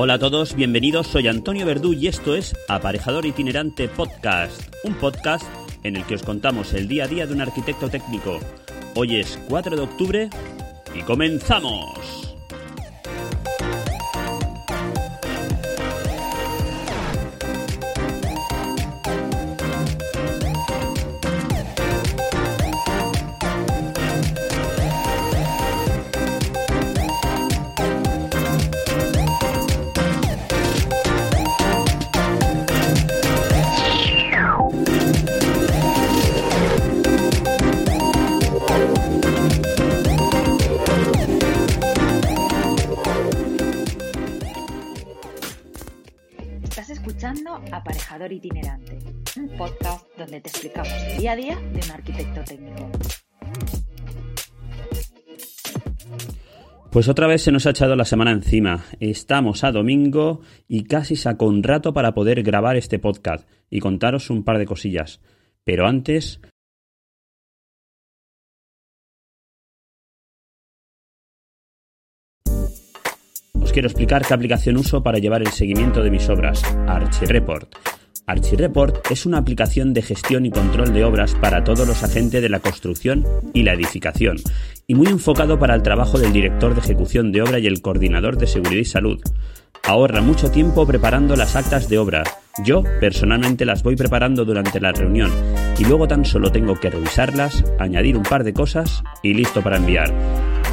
Hola a todos, bienvenidos, soy Antonio Verdú y esto es Aparejador Itinerante Podcast, un podcast en el que os contamos el día a día de un arquitecto técnico. Hoy es 4 de octubre y comenzamos. Aparejador Itinerante, un podcast donde te explicamos el día a día de un arquitecto técnico. Pues otra vez se nos ha echado la semana encima. Estamos a domingo y casi saco un rato para poder grabar este podcast y contaros un par de cosillas. Pero antes, quiero explicar qué aplicación uso para llevar el seguimiento de mis obras, ArchiReport. ArchiReport es una aplicación de gestión y control de obras para todos los agentes de la construcción y la edificación, y muy enfocado para el trabajo del director de ejecución de obra y el coordinador de seguridad y salud. Ahorra mucho tiempo preparando las actas de obra. Yo, personalmente, las voy preparando durante la reunión y luego tan solo tengo que revisarlas, añadir un par de cosas y listo para enviar.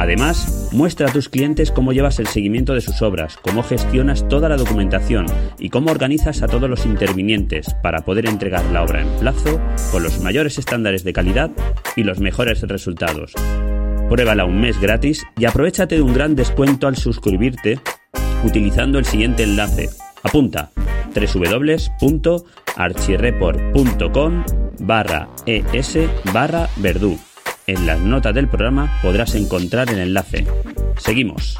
Además, muestra a tus clientes cómo llevas el seguimiento de sus obras, cómo gestionas toda la documentación y cómo organizas a todos los intervinientes para poder entregar la obra en plazo con los mayores estándares de calidad y los mejores resultados. Pruébala un mes gratis y aprovechate de un gran descuento al suscribirte utilizando el siguiente enlace. Apunta www.archireport.com barra es barra verdú. En las notas del programa podrás encontrar el enlace. Seguimos.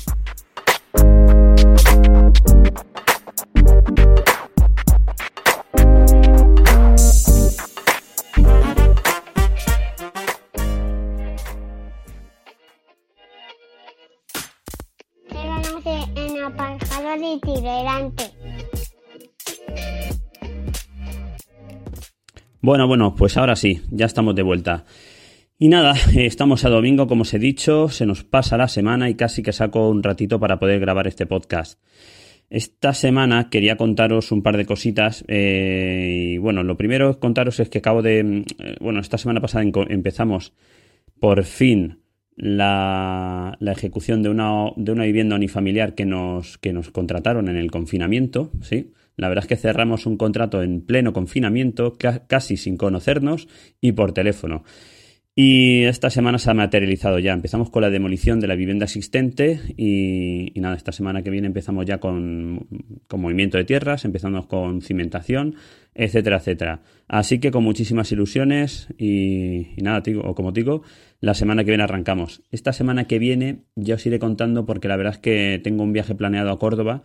en aparejador itinerante. Bueno, bueno, pues ahora sí, ya estamos de vuelta. Y nada, estamos a domingo, como os he dicho, se nos pasa la semana y casi que saco un ratito para poder grabar este podcast. Esta semana quería contaros un par de cositas. Eh, y bueno, lo primero contaros es que acabo de. Mm, eh, bueno, esta semana pasada empezamos por fin la, la ejecución de una, de una, vivienda unifamiliar que nos, que nos contrataron en el confinamiento. ¿sí? La verdad es que cerramos un contrato en pleno confinamiento, casi sin conocernos y por teléfono. Y esta semana se ha materializado ya. Empezamos con la demolición de la vivienda existente y, nada, esta semana que viene empezamos ya con, movimiento de tierras, empezamos con cimentación, etcétera, etcétera. Así que con muchísimas ilusiones y, nada, o como digo, la semana que viene arrancamos. Esta semana que viene ya os iré contando porque la verdad es que tengo un viaje planeado a Córdoba.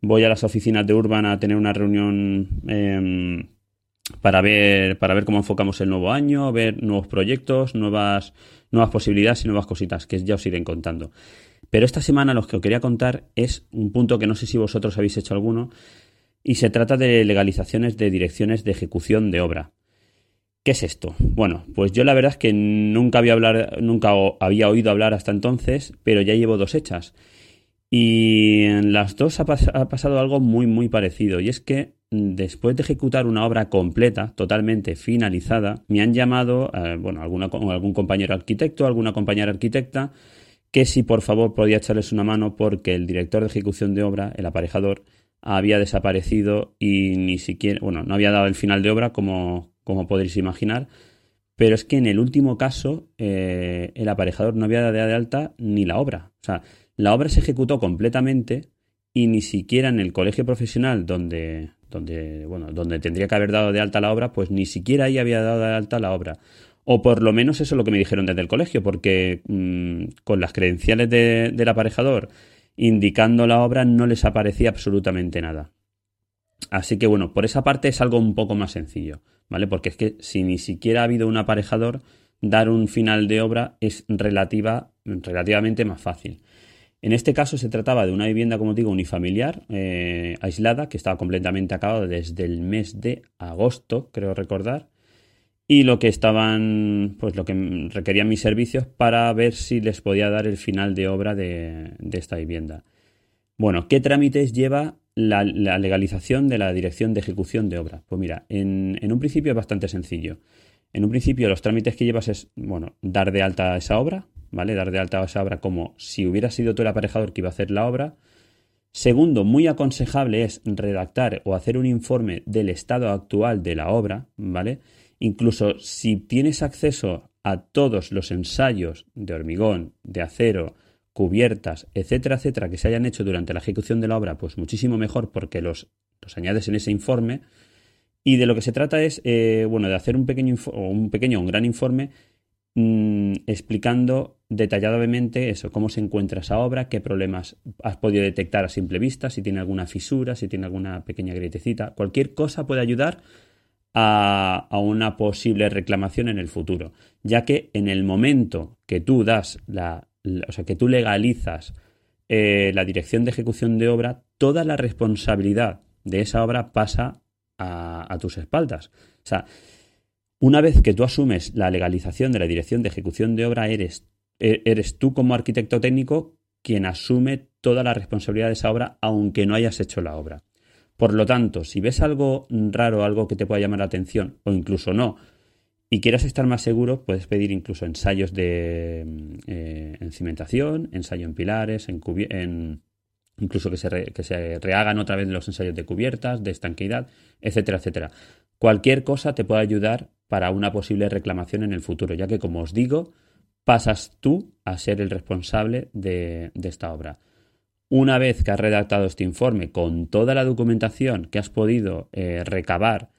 Voy a las oficinas de Urban a tener una reunión... Em, para ver, para ver cómo enfocamos el nuevo año, ver nuevos proyectos, nuevas, nuevas posibilidades y nuevas cositas que ya os iré contando. Pero esta semana lo que os quería contar es un punto que no sé si vosotros habéis hecho alguno, y se trata de legalizaciones de direcciones de ejecución de obra. ¿Qué es esto? Bueno, pues yo la verdad es que nunca había, hablar, nunca había oído hablar hasta entonces, pero ya llevo dos hechas. Y en las dos ha, ha pasado algo muy, muy parecido, y es que después de ejecutar una obra completa, totalmente finalizada, me han llamado, eh, bueno, algún compañero arquitecto, alguna compañera arquitecta, que si por favor podía echarles una mano porque el director de ejecución de obra, el aparejador, había desaparecido y ni siquiera, bueno, no había dado el final de obra como, como podréis imaginar, pero es que en el último caso eh, el aparejador no había dado de alta ni la obra. O sea, la obra se ejecutó completamente y ni siquiera en el colegio profesional donde, donde, bueno, donde tendría que haber dado de alta la obra, pues ni siquiera ahí había dado de alta la obra. O por lo menos eso es lo que me dijeron desde el colegio, porque mm, con las credenciales del aparejador indicando la obra no les aparecía absolutamente nada. Así que bueno, por esa parte es algo un poco más sencillo, ¿vale? Porque es que si ni siquiera ha habido un aparejador, dar un final de obra es relativa, relativamente más fácil. En este caso se trataba de una vivienda, como digo, unifamiliar, eh, aislada, que estaba completamente acabada desde el mes de agosto, creo recordar, y lo que estaban, pues lo que requerían mis servicios para ver si les podía dar el final de obra de, esta vivienda. Bueno, ¿qué trámites lleva la, legalización de la dirección de ejecución de obra? Pues mira, en, en, un principio es bastante sencillo. En un principio los trámites que llevas es, bueno, dar de alta esa obra, ¿vale? Dar de alta esa obra como si hubiera sido tú el aparejador que iba a hacer la obra. Segundo, muy aconsejable es redactar o hacer un informe del estado actual de la obra, ¿vale? Incluso si tienes acceso a todos los ensayos de hormigón, de acero, cubiertas, etcétera, etcétera, que se hayan hecho durante la ejecución de la obra, pues muchísimo mejor porque los, los añades en ese informe. Y de lo que se trata es, eh, bueno, de hacer un pequeño, o un pequeño un gran informe mm, explicando detalladamente eso, cómo se encuentra esa obra, qué problemas has podido detectar a simple vista, si tiene alguna fisura, si tiene alguna pequeña grietecita, cualquier cosa puede ayudar a, una posible reclamación en el futuro, ya que en el momento que tú das la, o sea, que tú legalizas eh, la dirección de ejecución de obra, toda la responsabilidad de esa obra pasa a, a, tus espaldas. O sea, una vez que tú asumes la legalización de la dirección de ejecución de obra, eres, e, eres tú como arquitecto técnico quien asume toda la responsabilidad de esa obra, aunque no hayas hecho la obra. Por lo tanto, si ves algo raro, algo que te pueda llamar la atención, o incluso no, y quieras estar más seguro, puedes pedir incluso ensayos de mm, eh, en cimentación, ensayo en pilares, en, incluso que se, que se, rehagan otra vez los ensayos de cubiertas, de estanqueidad, etcétera, etcétera. Cualquier cosa te puede ayudar para una posible reclamación en el futuro, ya que, como os digo, pasas tú a ser el responsable de esta obra. Una vez que has redactado este informe con toda la documentación que has podido eh, recabar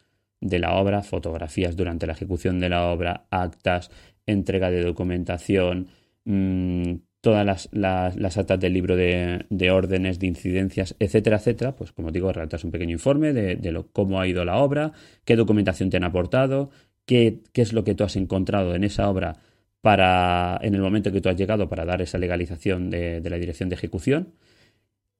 de la obra, fotografías durante la ejecución de la obra, actas, entrega de documentación, mm, todas las, actas del libro de, órdenes, de incidencias, etcétera, etcétera, pues como digo, redactas un pequeño informe de, cómo ha ido la obra, qué documentación te han aportado, qué, es lo que tú has encontrado en esa obra para, en el momento que tú has llegado para dar esa legalización de la dirección de ejecución.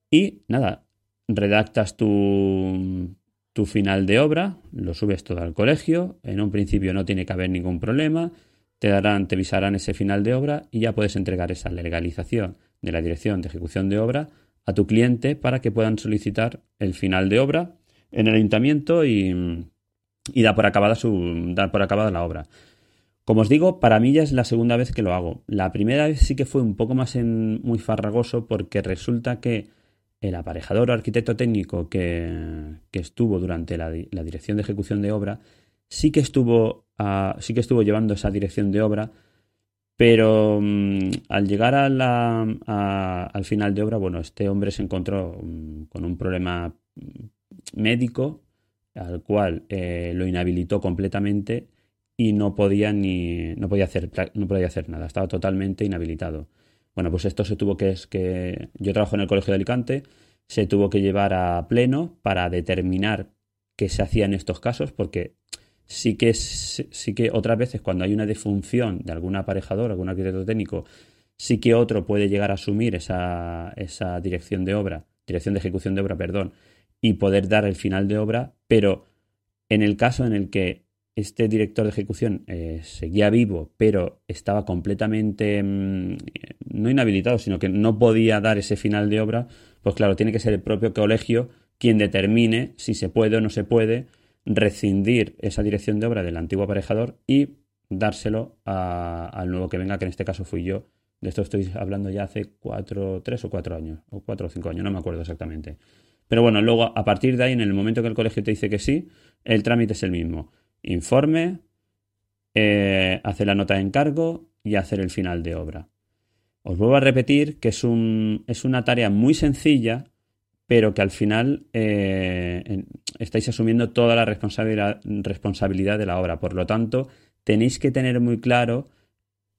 Y nada, redactas tu final de obra, lo subes todo al colegio, en un principio no tiene que haber ningún problema, te darán, te avisarán ese final de obra y ya puedes entregar esa legalización de la dirección de ejecución de obra a tu cliente para que puedan solicitar el final de obra en el ayuntamiento y, y da por acabada dar por acabada la obra. Como os digo, para mí ya es la segunda vez que lo hago. La primera vez sí que fue un poco más en, muy farragoso porque resulta que el aparejador o arquitecto técnico que, estuvo durante la, dirección de ejecución de obra sí que estuvo, sí que estuvo llevando esa dirección de obra, pero mm, al llegar al final de obra, bueno, este hombre se encontró mm, con un problema médico al cual eh, lo inhabilitó completamente y no podía ni no podía hacer no podía hacer nada, estaba totalmente inhabilitado. Bueno, pues esto se tuvo que, es que yo trabajo en el Colegio de Alicante, se tuvo que llevar a pleno para determinar qué se hacía en estos casos, porque sí que, sí que otras veces cuando hay una defunción de algún aparejador, algún arquitecto técnico, sí que otro puede llegar a asumir esa, esa dirección de obra, dirección de ejecución de obra, perdón, y poder dar el final de obra, pero en el caso en el que este director de ejecución eh, seguía vivo, pero estaba completamente mm, no inhabilitado, sino que no podía dar ese final de obra, pues claro, tiene que ser el propio colegio quien determine si se puede o no se puede rescindir esa dirección de obra del antiguo aparejador y dárselo al nuevo que venga, que en este caso fui yo. De esto estoy hablando ya hace cuatro, tres o cuatro años, o cuatro o cinco años, no me acuerdo exactamente. Pero bueno, luego a partir de ahí, en el momento que el colegio te dice que sí, el trámite es el mismo informe, eh, hacer la nota de encargo y hacer el final de obra. Os vuelvo a repetir que es, un, es una tarea muy sencilla, pero que al final eh, estáis asumiendo toda la responsabilidad, responsabilidad, de la obra. Por lo tanto, tenéis que tener muy claro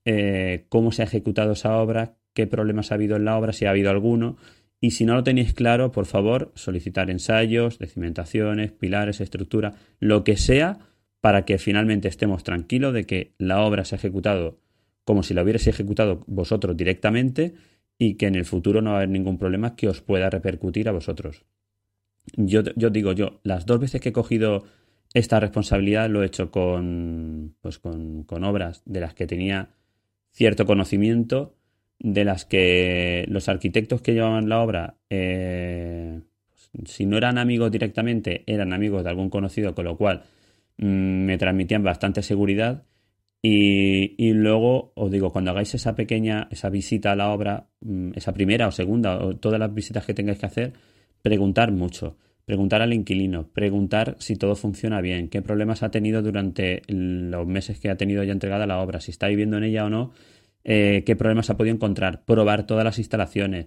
eh, cómo se ha ejecutado esa obra, qué problemas ha habido en la obra, si ha habido alguno, Y si no lo tenéis claro, por favor, solicitar ensayos de cimentaciones, pilares, estructura, lo que sea, para que finalmente estemos tranquilos de que la obra se ha ejecutado como si la hubierais ejecutado vosotros directamente y que en el futuro no va a haber ningún problema que os pueda repercutir a vosotros. Yo, digo yo, las dos veces que he cogido esta responsabilidad lo he hecho con, pues con, obras de las que tenía cierto conocimiento, de las que los arquitectos que llevaban la obra, eh, si no eran amigos directamente, eran amigos de algún conocido, con lo cual mm, me transmitían bastante seguridad. Y, y, luego os digo, cuando hagáis esa pequeña, esa visita a la obra, mm, esa primera o segunda, o todas las visitas que tengáis que hacer, preguntar mucho preguntar al inquilino, preguntar si todo funciona bien, qué problemas ha tenido durante los meses que ha tenido ya entregada la obra, si está viviendo en ella o no, eh, qué problemas ha podido encontrar, probar todas las instalaciones,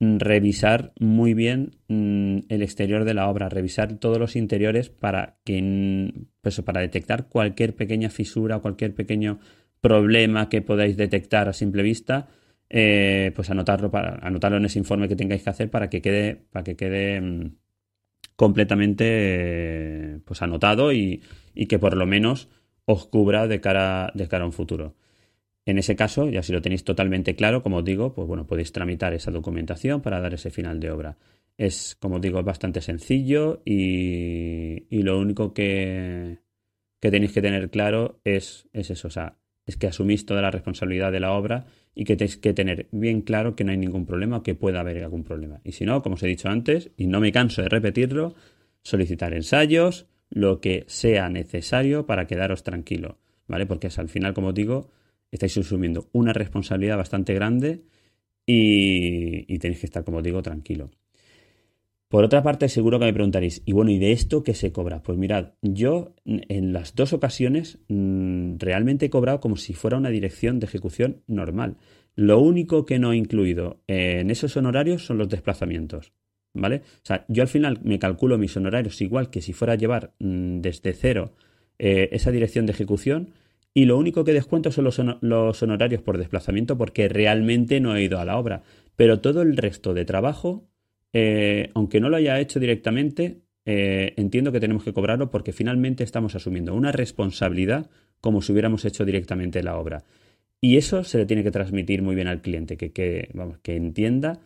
revisar muy bien mm, el exterior de la obra, revisar todos los interiores para que pues, para detectar cualquier pequeña fisura o cualquier pequeño problema que podáis detectar a simple vista, eh, pues anotarlo para anotarlo en ese informe que tengáis que hacer para que quede para que quede mm, completamente pues anotado y, que por lo menos os cubra de cara, de cara a un futuro. En ese caso, ya si lo tenéis totalmente claro, como os digo, pues bueno, podéis tramitar esa documentación para dar ese final de obra. Es, como os digo, bastante sencillo y, y lo único que, que, tenéis que tener claro es, es eso, o sea, es que asumís toda la responsabilidad de la obra y que tenéis que tener bien claro que no hay ningún problema o que pueda haber algún problema. Y si no, como os he dicho antes, y no me canso de repetirlo, solicitar ensayos, lo que sea necesario para quedaros tranquilo, ¿vale? Porque es al final, como os digo, estáis asumiendo una responsabilidad bastante grande y, tenéis que estar, como digo, tranquilo. Por otra parte, seguro que me preguntaréis, y bueno, ¿y de esto qué se cobra? Pues mirad, yo en las dos ocasiones mm, realmente he cobrado como si fuera una dirección de ejecución normal. Lo único que no he incluido en esos honorarios son los desplazamientos. ¿Vale? O sea, yo al final me calculo mis honorarios igual que si fuera a llevar mm, desde cero eh, esa dirección de ejecución y lo único que descuento son los, honorarios por desplazamiento porque realmente no he ido a la obra. Pero todo el resto de trabajo eh, aunque no lo haya hecho directamente, eh, entiendo que tenemos que cobrarlo porque finalmente estamos asumiendo una responsabilidad como si hubiéramos hecho directamente la obra. Y eso se le tiene que transmitir muy bien al cliente, que, vamos, que entienda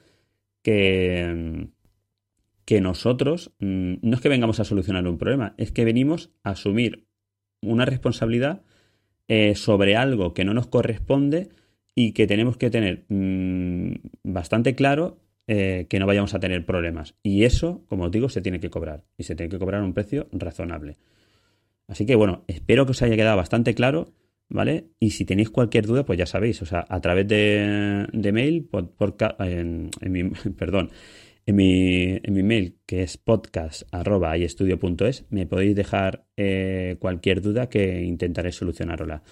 que, que nosotros mm, no es que vengamos a solucionar un problema, es que venimos a asumir una responsabilidad eh, sobre algo que no nos corresponde y que tenemos que tener mm, bastante claro eh, que no vayamos a tener problemas. Y eso, como os digo, se tiene que cobrar. Y se tiene que cobrar un precio razonable. Así que bueno, espero que os haya quedado bastante claro, ¿vale? Y si tenéis cualquier duda, pues ya sabéis, o sea, a través de, mail, por, en, mi, perdón, en mi, en mi mail, que es podcast.estudio.es, me podéis dejar eh, cualquier duda que intentaré solucionarla.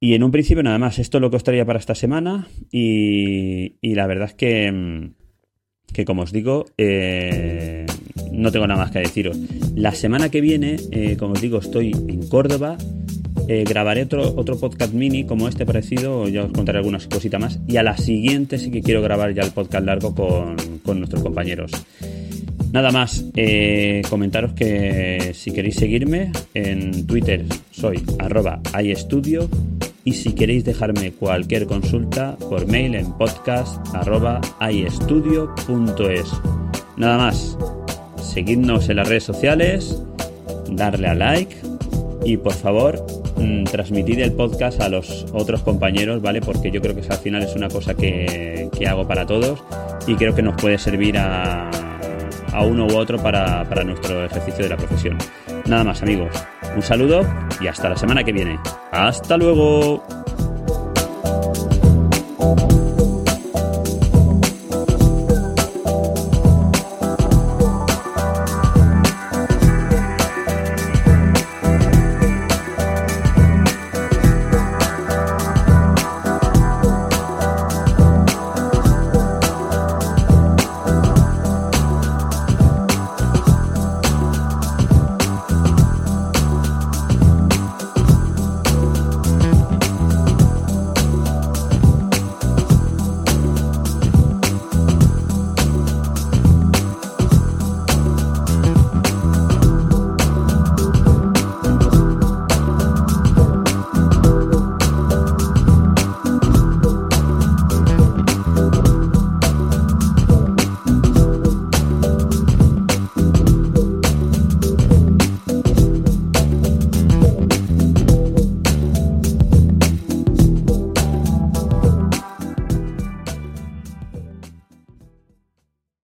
Y en un principio nada más, esto es lo que os traía para esta semana y, la verdad es que, mm, que como os digo, eh, no tengo nada más que deciros. La semana que viene, eh, como os digo, estoy en Córdoba, eh, grabaré otro, otro podcast mini como este parecido, ya os contaré algunas cositas más y a la siguiente sí que quiero grabar ya el podcast largo con, con nuestros compañeros. Nada más, eh, comentaros que si queréis seguirme en Twitter soy arroba iEstudio y si queréis dejarme cualquier consulta por mail en podcast arroba iEstudio.es. Nada más, seguidnos en las redes sociales, darle a like y por favor mm, transmitid el podcast a los otros compañeros, ¿vale? Porque yo creo que al final es una cosa que, que hago para todos y creo que nos puede servir a a uno u otro para, para nuestro ejercicio de la profesión. Nada más amigos, un saludo y hasta la semana que viene. Hasta luego.